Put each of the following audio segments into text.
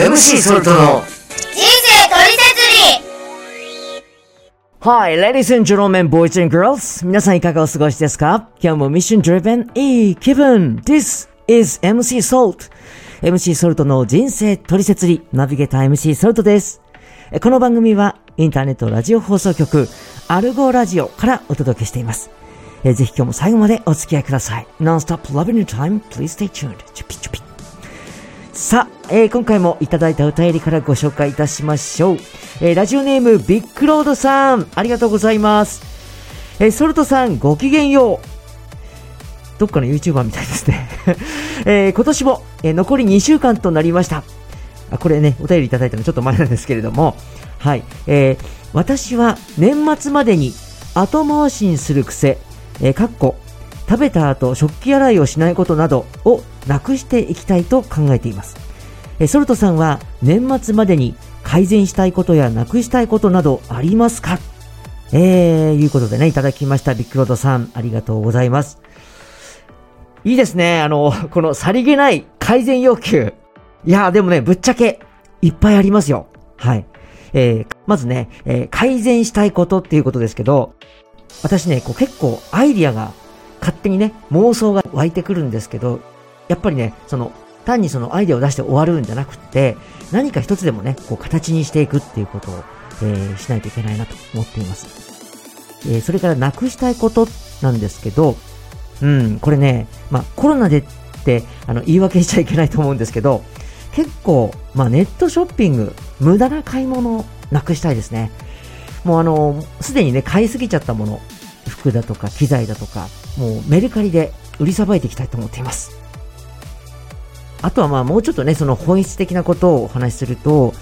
MC ソルトの人生トリセツリ Hi, ladies and gentlemen, boys and girls. 皆さんいかがお過ごしですか？今日もミッション driven いい気分 This is MC Salt. MC ソルトの人生トリセツリナビゲーター MC ソルトです。えこの番組はインターネットラジオ放送局アルゴラジオからお届けしています。えーぜひ今日も最後までお付き合いください。Non-stop loving your time. Please stay tuned. チュピチュピ。さあ、えー今回もいただいたお便りからご紹介いたしましょう。えーラジオネームビッグロードさん、ありがとうございます。えーソルトさん、ごきげんよう。どっかの YouTuber みたいですね。えー今年も、えー残り2週間となりました。あこれね、お便りいただいたのちょっと前なんですけれども、はい。えー私は年末までに後回しにする癖、えーかっこ、食べた後食器洗いをしないことなどをなくしていきたいと考えています。えソルトさんは年末までに改善したいことやなくしたいことなどありますか？えー、いうことでね、いただきました。ビッグロードさん、ありがとうございます。いいですね。あの、このさりげない改善要求。いやーでもね、ぶっちゃけ、いっぱいありますよ。はい。えー、まずね、えー改善したいことっていうことですけど、私ね、こう結構アイディアが勝手にね、妄想が湧いてくるんですけど、やっぱりね、その、単にそのアイデアを出して終わるんじゃなくって、何か一つでもね、こう形にしていくっていうことを、えーしないといけないなと思っています。えーそれからなくしたいことなんですけど、うん、これね、まあコロナでって、あの、言い訳しちゃいけないと思うんですけど、結構、まあネットショッピング、無駄な買い物をなくしたいですね。もうあの、すでにね、買いすぎちゃったもの、服だとか機材だとか、もうメルカリで売りさばいていきたいと思っています。あとはまあもうちょっとね、その本質的なことをお話しすると、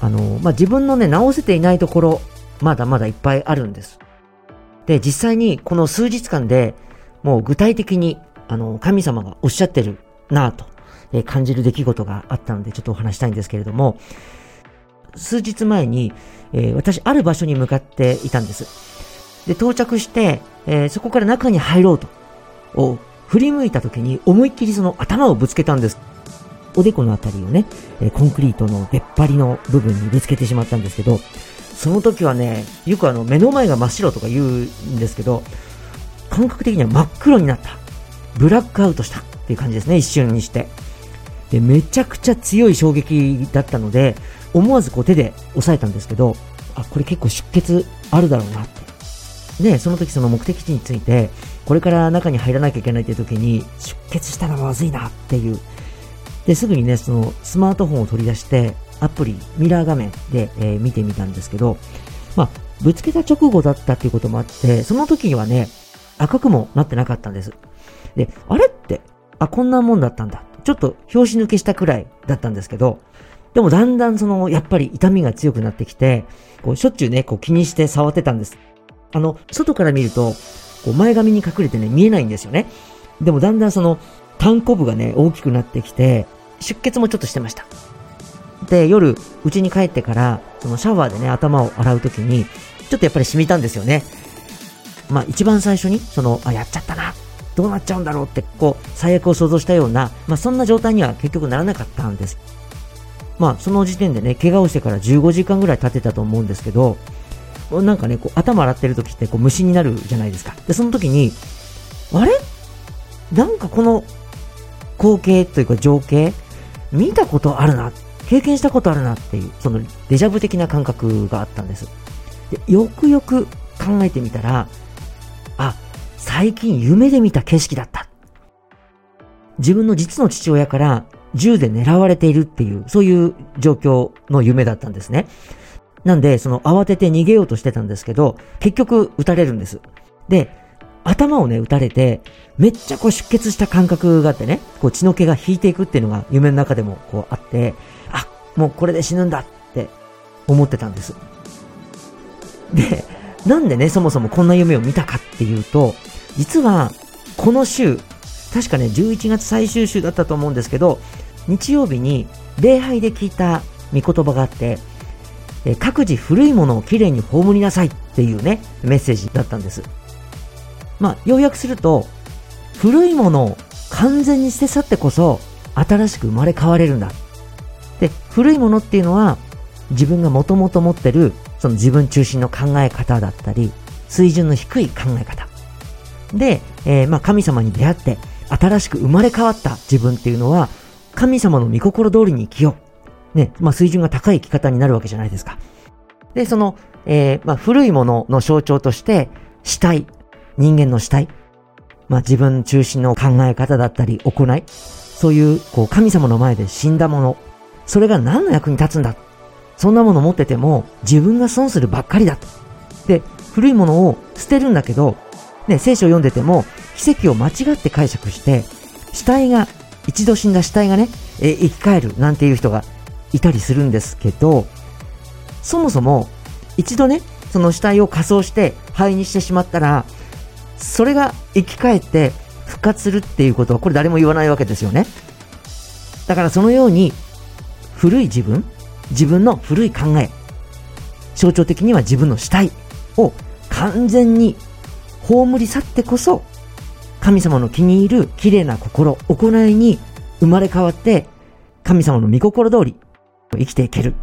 あの、まあ自分のね、直せていないところ、まだまだいっぱいあるんです。で、実際にこの数日間でもう具体的に、あの、神様がおっしゃってるなぁと、え感じる出来事があったのでちょっとお話したいんですけれども、数日前に、えー私、ある場所に向かっていたんです。で、到着して、えーそこから中に入ろうと、を振り向いた時に思いっきりその頭をぶつけたんです。おでこのあたりをね、えコンクリートの出っ張りの部分にぶつけてしまったんですけど、その時はね、よくあの、目の前が真っ白とか言うんですけど、感覚的には真っ黒になった。ブラックアウトしたっていう感じですね、一瞬にして。で、めちゃくちゃ強い衝撃だったので、思わずこう手で押さえたんですけど、あ、これ結構出血あるだろうなって。で、その時その目的地について、これから中に入らなきゃいけないっていう時に、出血したらまずいなっていう。で、すぐにね、そのスマートフォンを取り出して、アプリ、ミラー画面で、えー見てみたんですけど、まあ、ぶつけた直後だったっていうこともあって、その時にはね、赤くもなってなかったんです。で、あれって、あ、こんなもんだったんだ。ちょっと拍子抜けしたくらいだったんですけど、でもだんだんその、やっぱり痛みが強くなってきて、こう、しょっちゅうね、こう気にして触ってたんです。あの、外から見ると、こう前髪に隠れてね、見えないんですよね。でもだんだんその、単コ部がね、大きくなってきて、出血もちょっとしてました。で、夜、家に帰ってから、そのシャワーでね、頭を洗うときに、ちょっとやっぱり染みたんですよね。まあ一番最初に、その、あ、やっちゃったな、どうなっちゃうんだろうって、こう、最悪を想像したような、まあそんな状態には結局ならなかったんです。まあその時点でね、怪我をしてから15時間ぐらい経ってたと思うんですけど、なんかね、こう頭洗ってる時ってこう虫になるじゃないですか。で、その時に、あれ？なんかこの光景というか情景、見たことあるな、経験したことあるなっていう、そのデジャブ的な感覚があったんです。でよくよく考えてみたら、あ、最近夢で見た景色だった。自分の実の父親から銃で狙われているっていう、そういう状況の夢だったんですね。なんで、その慌てて逃げようとしてたんですけど、結局撃たれるんです。で、頭をね、撃たれて、めっちゃこう出血した感覚があってね、こう血の気が引いていくっていうのが夢の中でもこうあって、あ、もうこれで死ぬんだって思ってたんです。で、なんでね、そもそもこんな夢を見たかっていうと、実は、この週、確かね、11月最終週だったと思うんですけど、日曜日に礼拝で聞いた御言葉があって、え各自古いものをきれいに葬りなさいっていうね、メッセージだったんです。まあ、要約すると、古いものを完全に捨て去ってこそ、新しく生まれ変われるんだ。で、古いものっていうのは、自分がもともと持ってる、その自分中心の考え方だったり、水準の低い考え方。で、えー、まあ神様に出会って、新しく生まれ変わった自分っていうのは、神様の御心通りに生きよう。ね、まあ水準が高い生き方になるわけじゃないですか。で、その、えー、まあ古いものの象徴として、死体、人間の死体、まあ自分中心の考え方だったり行い、そういう、こう神様の前で死んだもの、それが何の役に立つんだ。そんなものを持ってても自分が損するばっかりだ。と。で、古いものを捨てるんだけど、ね、聖書を読んでても、奇跡を間違って解釈して、死体が、一度死んだ死体がね、え生き返るなんていう人がいたりするんですけど、そもそも、一度ね、その死体を仮装して灰にしてしまったら、それが生き返って復活するっていうことは、これ誰も言わないわけですよね。だからそのように、古い自分、自分の古い考え、象徴的には自分の死体を完全に葬り去ってこそ、神様の気に入る綺麗な心、行いに生まれ変わって、神様の御心通り生きていける。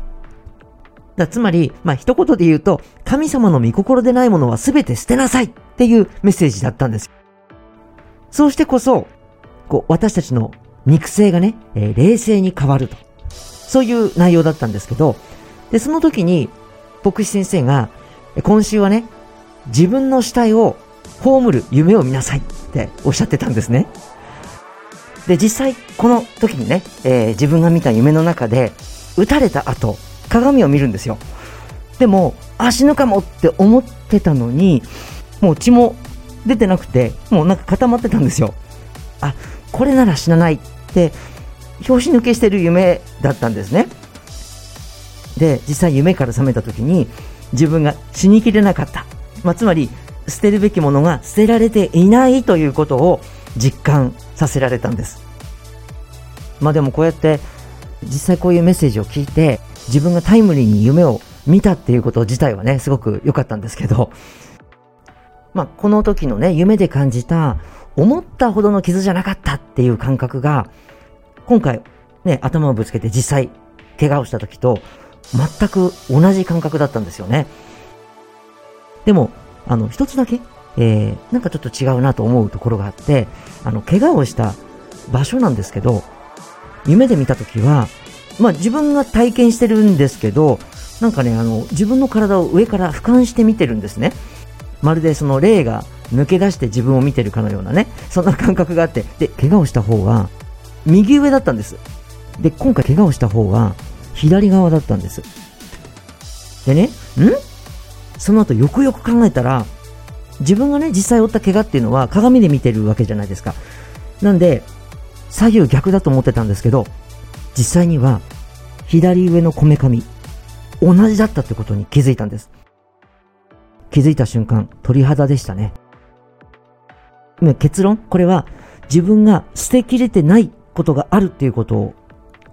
だつまり、まあ、一言で言うと、神様の御心でないものは全て捨てなさいっていうメッセージだったんです。そうしてこそ、こう、私たちの肉声がね、えー、冷静に変わると。そういう内容だったんですけど、で、その時に、牧師先生が、今週はね、自分の死体を葬る夢を見なさいっておっしゃってたんですね。で、実際、この時にね、えー、自分が見た夢の中で、撃たれた後、鏡を見るんですよ。でも、あ、死ぬかもって思ってたのに、もう血も出てなくて、もうなんか固まってたんですよ。あ、これなら死なないって、拍子抜けしてる夢だったんですね。で、実際夢から覚めた時に、自分が死にきれなかった。まあ、つまり、捨てるべきものが捨てられていないということを実感させられたんです。まあでもこうやって実際こういうメッセージを聞いて自分がタイムリーに夢を見たっていうこと自体はね、すごく良かったんですけど、まあこの時のね、夢で感じた思ったほどの傷じゃなかったっていう感覚が今回ね、頭をぶつけて実際怪我をした時と全く同じ感覚だったんですよね。でも、あの、一つだけ、えー、なんかちょっと違うなと思うところがあって、あの、怪我をした場所なんですけど、夢で見たときは、まあ自分が体験してるんですけど、なんかね、あの、自分の体を上から俯瞰して見てるんですね。まるでその霊が抜け出して自分を見てるかのようなね、そんな感覚があって、で、怪我をした方は、右上だったんです。で、今回怪我をした方は、左側だったんです。でね、ん？その後よくよく考えたら、自分がね、実際負った怪我っていうのは鏡で見てるわけじゃないですか。なんで、左右逆だと思ってたんですけど、実際には、左上のこめかみ、同じだったってことに気づいたんです。気づいた瞬間、鳥肌でしたね。結論？これは、自分が捨てきれてないことがあるっていうことを、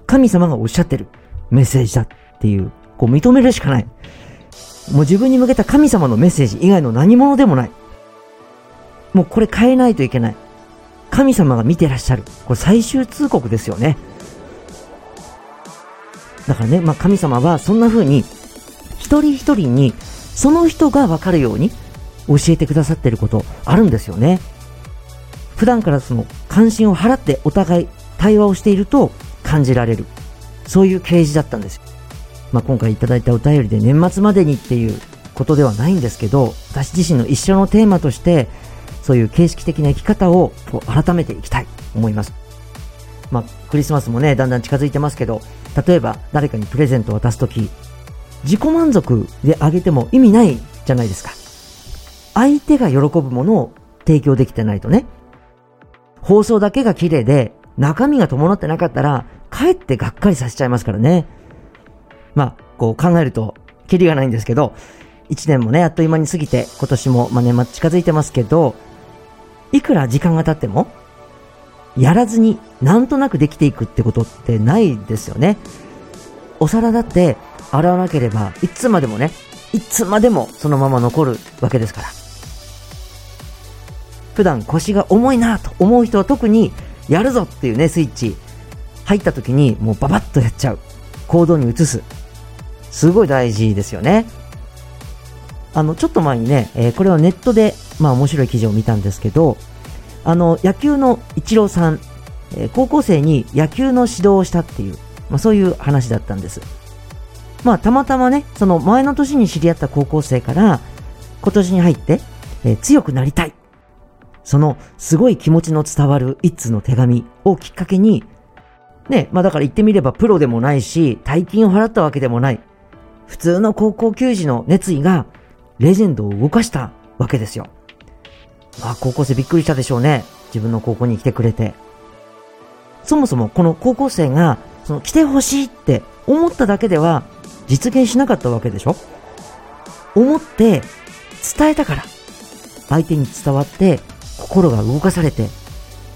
神様がおっしゃってるメッセージだっていう、こう認めるしかない。もう自分に向けた神様のメッセージ以外の何者でもない。もうこれ変えないといけない。神様が見てらっしゃる。これ最終通告ですよね。だからね、まあ神様はそんな風に、一人一人に、その人がわかるように教えてくださってることあるんですよね。普段からその関心を払ってお互い対話をしていると感じられる。そういう啓示だったんですよ。まあ、今回いただいたお便りで年末までにっていうことではないんですけど、私自身の一生のテーマとして、そういう形式的な生き方を改めていきたいと思います。まあ、クリスマスもね、だんだん近づいてますけど、例えば誰かにプレゼントを渡すとき、自己満足であげても意味ないじゃないですか。相手が喜ぶものを提供できてないとね。放送だけが綺麗で、中身が伴ってなかったら、かえってがっかりさせちゃいますからね。まあ、こう考えると、キリがないんですけど、一年もね、あっという間に過ぎて、今年も、まあ、年末近づいてますけど、いくら時間が経っても、やらずになんとなくできていくってことってないですよね。お皿だって洗わなければ、いつまでもね、いつまでもそのまま残るわけですから。普段腰が重いなと思う人は特にやるぞっていうね、スイッチ入った時にもうババッとやっちゃう。行動に移す。すごい大事ですよね。あの、ちょっと前にね、えー、これはネットで、まあ面白い記事を見たんですけど、あの、野球のイチローさん、えー、高校生に野球の指導をしたっていう、まあそういう話だったんです。まあたまたまね、その前の年に知り合った高校生から、今年に入って、えー、強くなりたい。そのすごい気持ちの伝わる一通の手紙をきっかけに、ね、まあだから言ってみればプロでもないし、大金を払ったわけでもない。普通の高校球児の熱意がレジェンドを動かしたわけですよ。あ高校生びっくりしたでしょうね。自分の高校に来てくれて。そもそもこの高校生がその来てほしいって思っただけでは実現しなかったわけでしょ？思って伝えたから相手に伝わって心が動かされて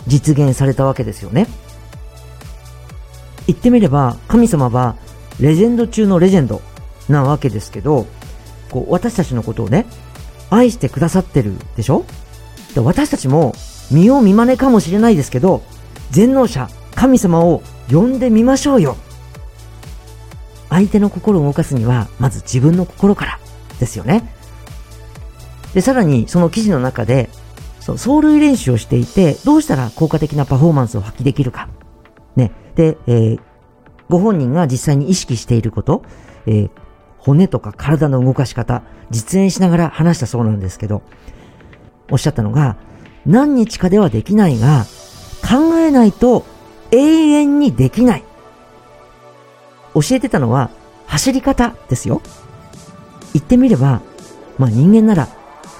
実現されたわけですよね。言ってみれば神様はレジェンド中のレジェンドなわけですけど、こう私たちのことをね、愛してくださってるでしょ？私たちも見よう見まねかもしれないですけど、全能者、神様を呼んでみましょうよ。相手の心を動かすには、まず自分の心からですよね。で、さらにその記事の中で、そう走塁練習をしていて、どうしたら効果的なパフォーマンスを発揮できるか。ね。で、えー、ご本人が実際に意識していること、えー、骨とか体の動かし方、実演しながら話したそうなんですけど、おっしゃったのが、何日かではできないが、考えないと永遠にできない。教えてたのは、走り方ですよ。言ってみれば、まあ人間なら、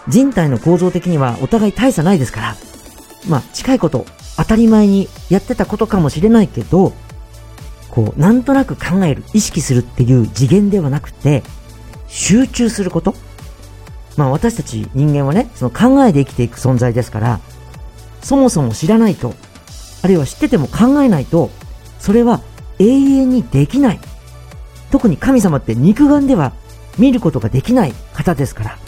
人体の構造的にはお互い大差ないですから、まあ近いこと、当たり前にやってたことかもしれないけど、こう、なんとなく考える、意識するっていう次元ではなくて、集中すること。まあ私たち人間はね、その考えで生きていく存在ですから、そもそも知らないと、あるいは知ってても考えないと、それは永遠にできない。特に神様って肉眼では見ることができない方ですから。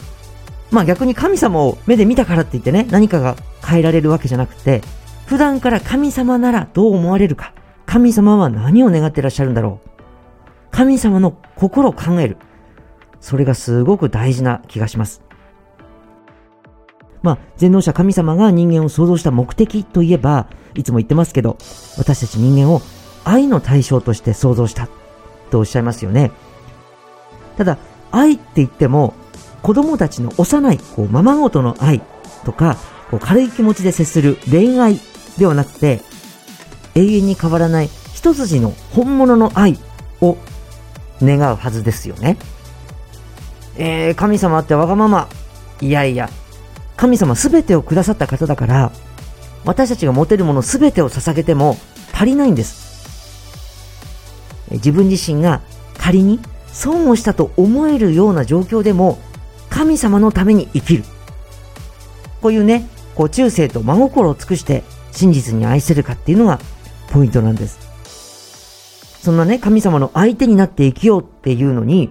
まあ逆に神様を目で見たからって言ってね、何かが変えられるわけじゃなくて、普段から神様ならどう思われるか。神様は何を願ってらっしゃるんだろう。神様の心を考える。それがすごく大事な気がします。まあ、全能者神様が人間を創造した目的といえば、いつも言ってますけど、私たち人間を愛の対象として創造したとおっしゃいますよね。ただ、愛って言っても、子供たちの幼い、こう、ままごとの愛とか、こう軽い気持ちで接する恋愛ではなくて、永遠に変わらない一筋の本物の愛を願うはずですよね。えー、神様ってわがまま。いやいや、神様すべてをくださった方だから、私たちが持てるものすべてを捧げても足りないんです。自分自身が仮に損をしたと思えるような状況でも神様のために生きる。こういうね、こう中世と真心を尽くして真実に愛せるかっていうのがポイントなんです。そんなね、神様の相手になって生きようっていうのに、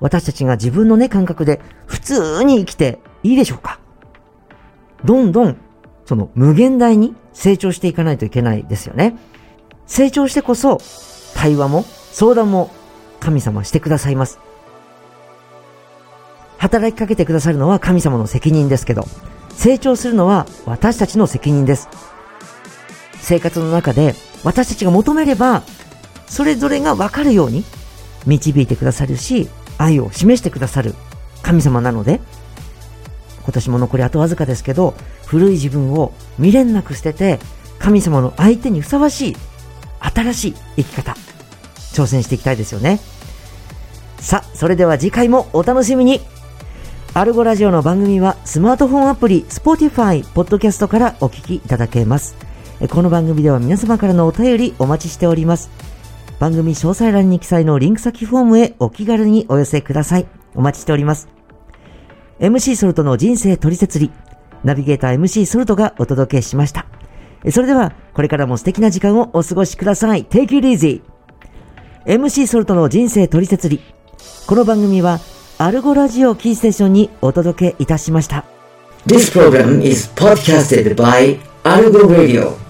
私たちが自分のね、感覚で普通に生きていいでしょうかどんどん、その無限大に成長していかないといけないですよね。成長してこそ、対話も相談も神様してくださいます。働きかけてくださるのは神様の責任ですけど、成長するのは私たちの責任です。生活の中で私たちが求めれば、それぞれがわかるように導いてくださるし、愛を示してくださる神様なので、今年も残りあとわずかですけど、古い自分を未練なく捨てて、神様の相手にふさわしい、新しい生き方、挑戦していきたいですよね。さあ、それでは次回もお楽しみにアルゴラジオの番組はスマートフォンアプリ、Spotify、Podcast からお聞きいただけます。この番組では皆様からのお便りお待ちしております。番組詳細欄に記載のリンク先フォームへお気軽にお寄せください。お待ちしております。MC ソルトの人生取説理、ナビゲーター MC ソルトがお届けしました。それでは、これからも素敵な時間をお過ごしください。Take it easy! MC ソルトの人生取説理。この番組は、アルゴラジオキーステーションにお届けいたしました。This program is podcasted by Algo Radio.